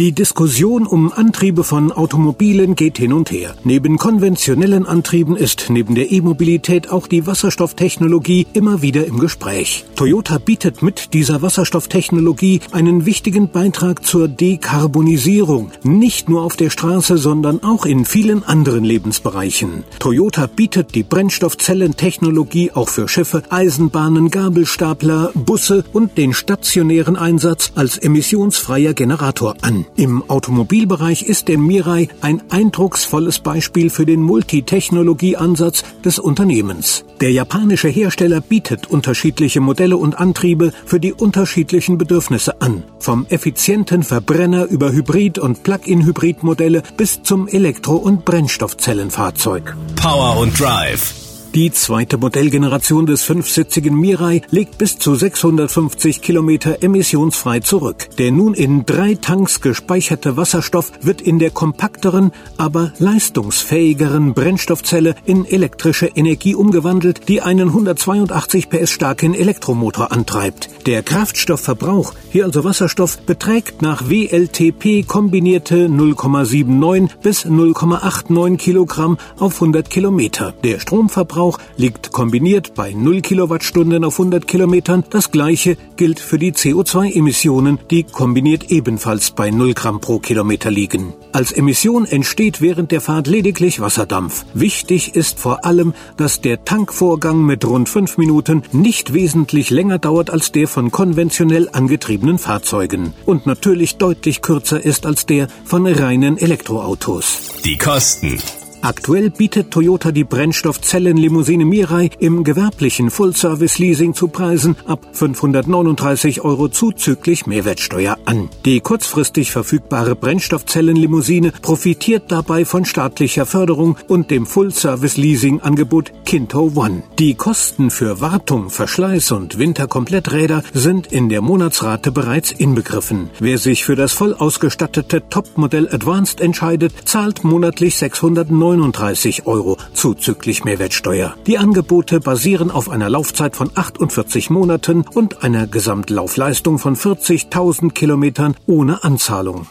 Die Diskussion um Antriebe von Automobilen geht hin und her. Neben konventionellen Antrieben ist neben der E-Mobilität auch die Wasserstofftechnologie immer wieder im Gespräch. Toyota bietet mit dieser Wasserstofftechnologie einen wichtigen Beitrag zur Dekarbonisierung, nicht nur auf der Straße, sondern auch in vielen anderen Lebensbereichen. Toyota bietet die Brennstoffzellentechnologie auch für Schiffe, Eisenbahnen, Gabelstapler, Busse und den stationären Einsatz als emissionsfreier Generator an. Im Automobilbereich ist der Mirai ein eindrucksvolles Beispiel für den Multitechnologieansatz des Unternehmens. Der japanische Hersteller bietet unterschiedliche Modelle und Antriebe für die unterschiedlichen Bedürfnisse an. Vom effizienten Verbrenner über Hybrid- und Plug-in-Hybrid-Modelle bis zum Elektro- und Brennstoffzellenfahrzeug. Power und Drive. Die zweite Modellgeneration des fünfsitzigen Mirai legt bis zu 650 Kilometer emissionsfrei zurück. Der nun in drei Tanks gespeicherte Wasserstoff wird in der kompakteren, aber leistungsfähigeren Brennstoffzelle in elektrische Energie umgewandelt, die einen 182 PS starken Elektromotor antreibt. Der Kraftstoffverbrauch, hier also Wasserstoff, beträgt nach WLTP kombinierte 0,79 bis 0,89 Kilogramm auf 100 Kilometer. Der Stromverbrauch Verbrauch liegt kombiniert bei 0 Kilowattstunden auf 100 Kilometern. Das gleiche gilt für die CO2-Emissionen, die kombiniert ebenfalls bei 0 Gramm pro Kilometer liegen. Als Emission entsteht während der Fahrt lediglich Wasserdampf. Wichtig ist vor allem, dass der Tankvorgang mit rund 5 Minuten nicht wesentlich länger dauert als der von konventionell angetriebenen Fahrzeugen und natürlich deutlich kürzer ist als der von reinen Elektroautos. Die Kosten. Aktuell bietet Toyota die Brennstoffzellenlimousine Mirai im gewerblichen Full-Service-Leasing zu Preisen ab 539 Euro zuzüglich Mehrwertsteuer an. Die kurzfristig verfügbare Brennstoffzellenlimousine profitiert dabei von staatlicher Förderung und dem Full-Service-Leasing-Angebot Kinto One. Die Kosten für Wartung, Verschleiß und Winterkompletträder sind in der Monatsrate bereits inbegriffen. Wer sich für das voll ausgestattete Topmodell Advanced entscheidet, zahlt monatlich 609 39 Euro zuzüglich Mehrwertsteuer. Die Angebote basieren auf einer Laufzeit von 48 Monaten und einer Gesamtlaufleistung von 40.000 Kilometern ohne Anzahlung.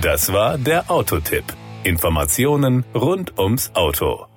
Das war der Autotipp. Informationen rund ums Auto.